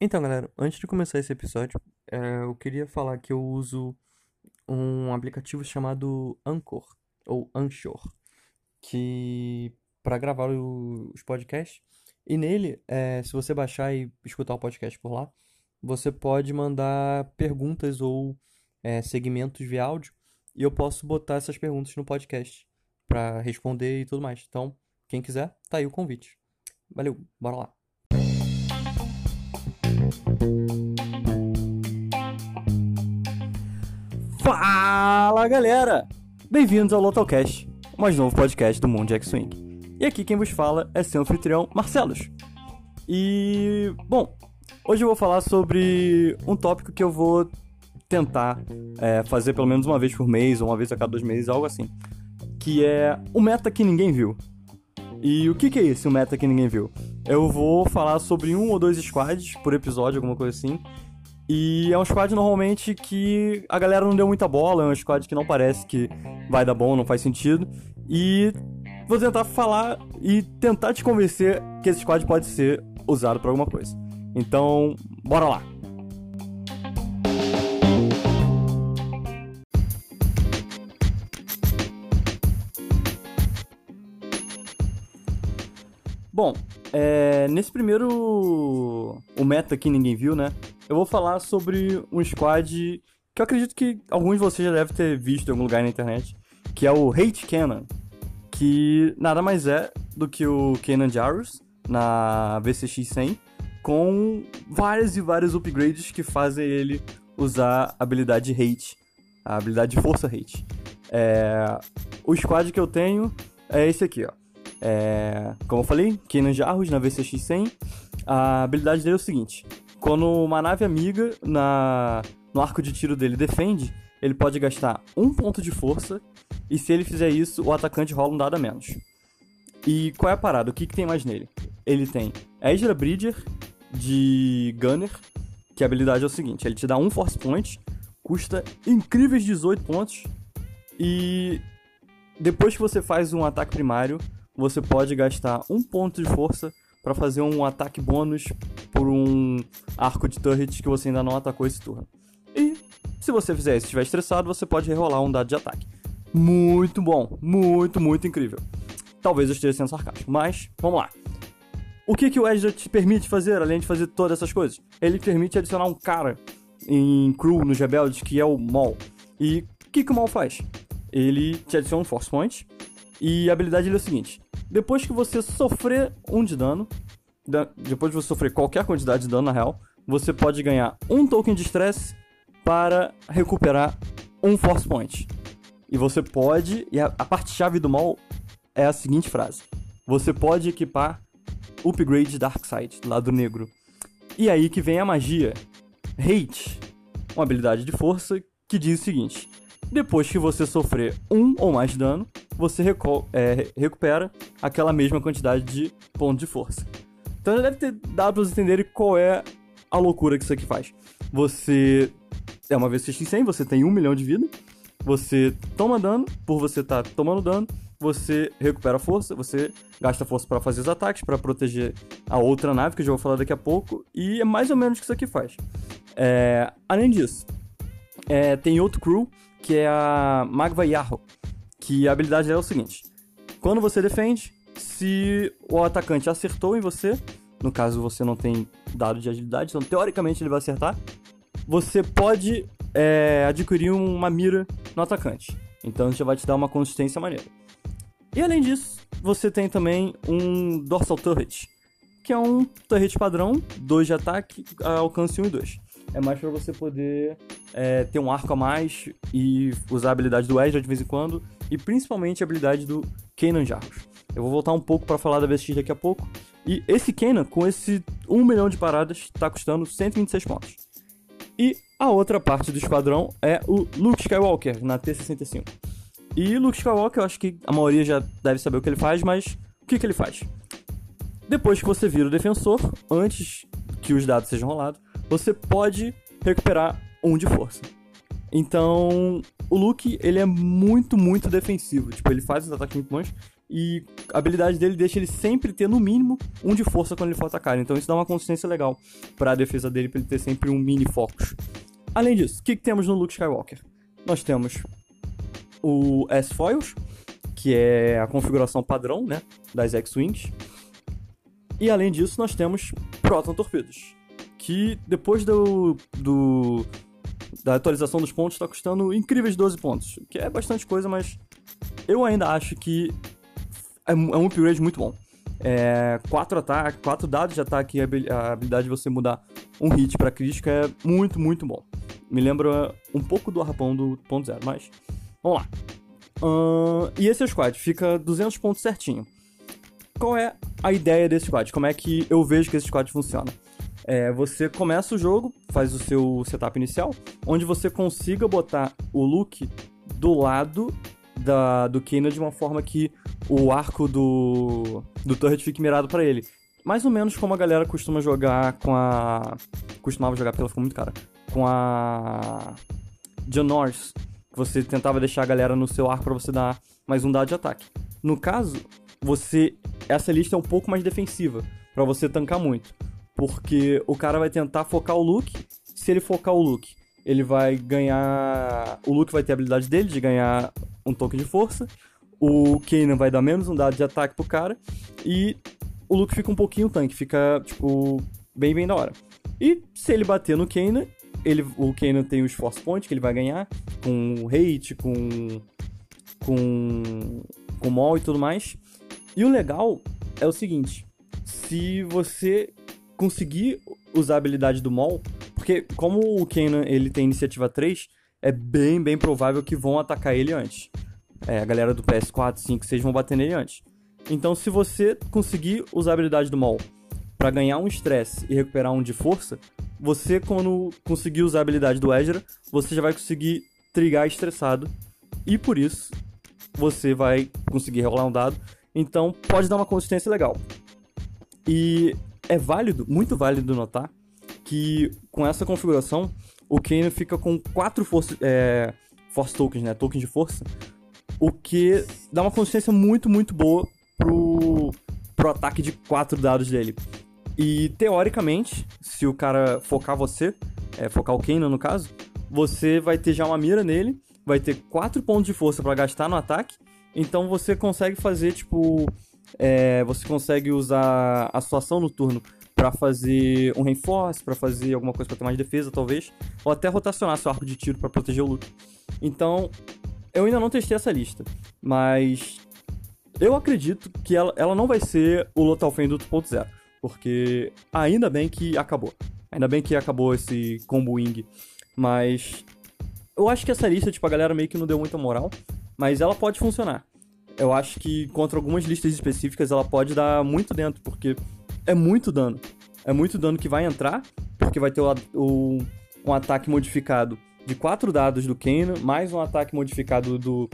Então, galera, antes de começar esse episódio, é, eu queria falar que eu uso um aplicativo chamado Anchor, ou Anchor, que para gravar o- os podcasts. E nele, é, se você baixar e escutar o podcast por lá, você pode mandar perguntas ou é, segmentos via áudio, e eu posso botar essas perguntas no podcast para responder e tudo mais. Então, quem quiser, tá aí o convite. Valeu, bora lá. Fala galera! Bem-vindos ao Lotocast, o mais novo podcast do mundo de X-Wing. E aqui quem vos fala é seu anfitrião Marcelos. E, bom, hoje eu vou falar sobre um tópico que eu vou tentar é, fazer pelo menos uma vez por mês ou uma vez a cada dois meses, algo assim. Que é o meta que ninguém viu. E o que, que é esse, o meta que ninguém viu? Eu vou falar sobre um ou dois squads por episódio, alguma coisa assim. E é um squad normalmente que a galera não deu muita bola, é um squad que não parece que vai dar bom, não faz sentido. E vou tentar falar e tentar te convencer que esse squad pode ser usado para alguma coisa. Então, bora lá! Bom, é, nesse primeiro. O meta que ninguém viu, né? Eu vou falar sobre um squad que eu acredito que alguns de vocês já devem ter visto em algum lugar na internet, que é o Hate Cannon, que nada mais é do que o Cannon Jarus na VCX 100, com vários e vários upgrades que fazem ele usar a habilidade Hate, a habilidade de Força Hate. É, o squad que eu tenho é esse aqui, ó. É, como eu falei, Kenan Jarros na VCX 100. A habilidade dele é o seguinte: quando uma nave amiga na, no arco de tiro dele defende, ele pode gastar um ponto de força. E se ele fizer isso, o atacante rola um dado a menos. E qual é a parada? O que, que tem mais nele? Ele tem Ezra Bridger de Gunner, que a habilidade é o seguinte: ele te dá um Force Point, custa incríveis 18 pontos. E depois que você faz um ataque primário, você pode gastar um ponto de força para fazer um ataque bônus por um arco de turret que você ainda não atacou esse turno. E se você fizer isso e estiver estressado, você pode rerolar um dado de ataque. Muito bom, muito, muito incrível. Talvez eu esteja sendo sarcástico, mas vamos lá. O que, que o Ezra te permite fazer, além de fazer todas essas coisas? Ele permite adicionar um cara em crew nos rebeldes que é o Maul. E o que, que o Maul faz? Ele te adiciona um Force Point. E a habilidade é o seguinte: depois que você sofrer um de dano, da- depois de você sofrer qualquer quantidade de dano na real, você pode ganhar um token de estresse para recuperar um Force Point. E você pode, e a, a parte chave do mal é a seguinte frase: você pode equipar Upgrade Darkseid, lado negro. E aí que vem a magia. Hate, uma habilidade de força que diz o seguinte: depois que você sofrer um ou mais dano, você é, recupera aquela mesma quantidade de ponto de força. Então já deve ter dado pra vocês entenderem qual é a loucura que isso aqui faz. Você é uma vez X100, você tem um milhão de vida, você toma dano, por você estar tomando dano, você recupera força, você gasta força para fazer os ataques, para proteger a outra nave, que eu já vou falar daqui a pouco, e é mais ou menos o que isso aqui faz. É, além disso, é, tem outro crew, que é a Magva Yarro, que a habilidade dela é o seguinte: quando você defende, se o atacante acertou em você, no caso você não tem dado de agilidade, então teoricamente ele vai acertar, você pode é, adquirir uma mira no atacante. Então já vai te dar uma consistência maneira. E além disso, você tem também um Dorsal Turret, que é um turret padrão, 2 de ataque, alcance 1 e 2. É mais para você poder é, ter um arco a mais e usar a habilidade do Ezra de vez em quando, e principalmente a habilidade do Kanan Jarros. Eu vou voltar um pouco para falar da VSX daqui a pouco. E esse Kanan, com esse 1 milhão de paradas, está custando 126 pontos. E a outra parte do esquadrão é o Luke Skywalker, na T-65. E Luke Skywalker, eu acho que a maioria já deve saber o que ele faz, mas o que, que ele faz? Depois que você vira o defensor, antes que os dados sejam rolados, você pode recuperar um de força. Então, o Luke, ele é muito, muito defensivo. Tipo, ele faz os ataques muito bons. e a habilidade dele deixa ele sempre ter, no mínimo, um de força quando ele for atacar. Então isso dá uma consistência legal para a defesa dele, para ele ter sempre um mini focus. Além disso, o que, que temos no Luke Skywalker? Nós temos o S-Foils, que é a configuração padrão né, das X-Wings. E além disso, nós temos Proton Torpedos, que depois do, do da atualização dos pontos está custando incríveis 12 pontos, que é bastante coisa, mas eu ainda acho que é, é um upgrade muito bom. É, quatro ataques, quatro dados de ataque e a habilidade de você mudar um hit para crítica é muito, muito bom. Me lembra um pouco do arrapão do ponto zero, mas vamos lá. Uh, e esse é o squad, fica 200 pontos certinho. Qual é a ideia desse squad? Como é que eu vejo que esse squad funciona? É, você começa o jogo, faz o seu setup inicial, onde você consiga botar o look do lado da, do Kena de uma forma que o arco do, do turret fique mirado para ele. Mais ou menos como a galera costuma jogar com a. Costumava jogar porque ela ficou muito cara. Com a. Janors. Você tentava deixar a galera no seu arco para você dar mais um dado de ataque. No caso, você. Essa lista é um pouco mais defensiva. para você tancar muito. Porque o cara vai tentar focar o look. Se ele focar o look, ele vai ganhar. O Luke vai ter a habilidade dele de ganhar um token de força. O Kanan vai dar menos um dado de ataque pro cara. E o Luke fica um pouquinho tanque, fica, tipo, bem, bem da hora. E se ele bater no Kanan, ele, o Kanan tem os Force Points que ele vai ganhar, com hate, com. com. com mol e tudo mais. E o legal é o seguinte: se você conseguir usar a habilidade do mol, porque como o Kanan ele tem iniciativa 3, é bem, bem provável que vão atacar ele antes. É, a galera do PS4, 5, 6 vão bater nele antes. Então, se você conseguir usar a habilidade do Maul para ganhar um estresse e recuperar um de força, você, quando conseguir usar a habilidade do Ezra, você já vai conseguir trigar estressado. E por isso, você vai conseguir rolar um dado. Então, pode dar uma consistência legal. E é válido, muito válido notar, que com essa configuração, o Kane fica com quatro força, é, Force Tokens, né? Tokens de força. O que dá uma consistência muito, muito boa pro, pro ataque de quatro dados dele. E teoricamente, se o cara focar você, é, focar o Kane no caso, você vai ter já uma mira nele, vai ter quatro pontos de força para gastar no ataque. Então você consegue fazer, tipo. É, você consegue usar a sua ação no turno para fazer um reinforce, para fazer alguma coisa para ter mais defesa, talvez, ou até rotacionar seu arco de tiro para proteger o Luke. Então, eu ainda não testei essa lista, mas eu acredito que ela, ela não vai ser o Lotal Fame do 2.0, porque ainda bem que acabou. Ainda bem que acabou esse combo wing, mas eu acho que essa lista, tipo, a galera meio que não deu muita moral, mas ela pode funcionar. Eu acho que contra algumas listas específicas ela pode dar muito dentro, porque é muito dano. É muito dano que vai entrar, porque vai ter o, o, um ataque modificado de 4 dados do Kano, mais um ataque modificado do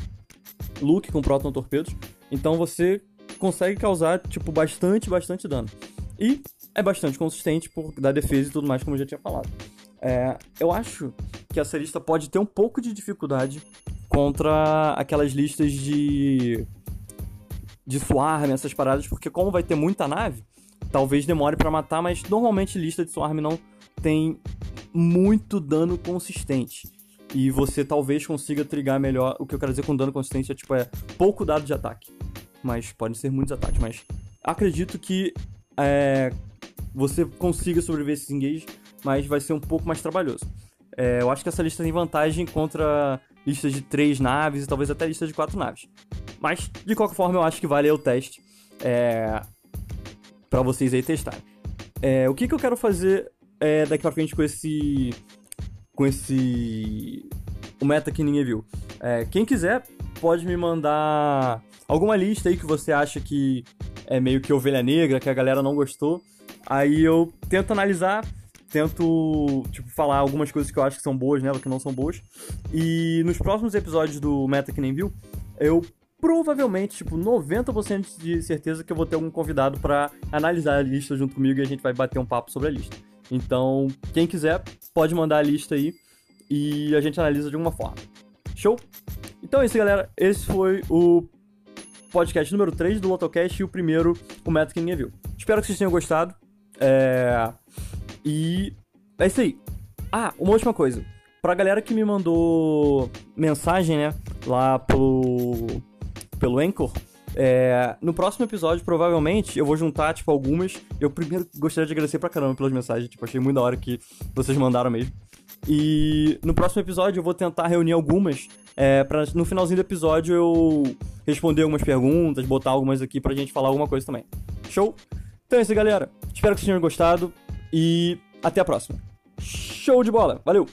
Luke com Proton Torpedos. Então você consegue causar, tipo, bastante, bastante dano. E é bastante consistente por da defesa e tudo mais, como eu já tinha falado. É, eu acho que essa lista pode ter um pouco de dificuldade contra aquelas listas de de swarm, essas paradas, porque como vai ter muita nave, talvez demore para matar, mas normalmente lista de Swarm não tem muito dano consistente. E você talvez consiga trigar melhor. O que eu quero dizer com dano consistente é tipo é pouco dado de ataque. Mas podem ser muitos ataques. Mas acredito que é, você consiga sobreviver esses engages, mas vai ser um pouco mais trabalhoso. É, eu acho que essa lista tem vantagem contra listas de três naves e talvez até listas de quatro naves. Mas, de qualquer forma, eu acho que vale o teste. É, para vocês aí testarem. É, o que, que eu quero fazer é, daqui pra frente com esse. com esse. o meta que ninguém viu. É, quem quiser pode me mandar alguma lista aí que você acha que é meio que ovelha negra, que a galera não gostou. Aí eu tento analisar, tento, tipo, falar algumas coisas que eu acho que são boas nela, que não são boas. E nos próximos episódios do Meta que nem viu, eu provavelmente, tipo, 90% de certeza que eu vou ter algum convidado para analisar a lista junto comigo e a gente vai bater um papo sobre a lista. Então, quem quiser, pode mandar a lista aí e a gente analisa de alguma forma. Show? Então é isso, galera. Esse foi o podcast número 3 do Lotocast e o primeiro, o que ninguém viu. Espero que vocês tenham gostado. É... E é isso aí. Ah, uma última coisa. Pra galera que me mandou mensagem, né, lá pelo, pelo Anchor, é, no próximo episódio, provavelmente, eu vou juntar, tipo, algumas. Eu primeiro gostaria de agradecer pra caramba pelas mensagens, tipo, achei muito da hora que vocês mandaram mesmo. E no próximo episódio eu vou tentar reunir algumas, é, pra no finalzinho do episódio eu responder algumas perguntas, botar algumas aqui pra gente falar alguma coisa também. Show? Então é isso, galera. Espero que vocês tenham gostado e até a próxima. Show de bola! Valeu!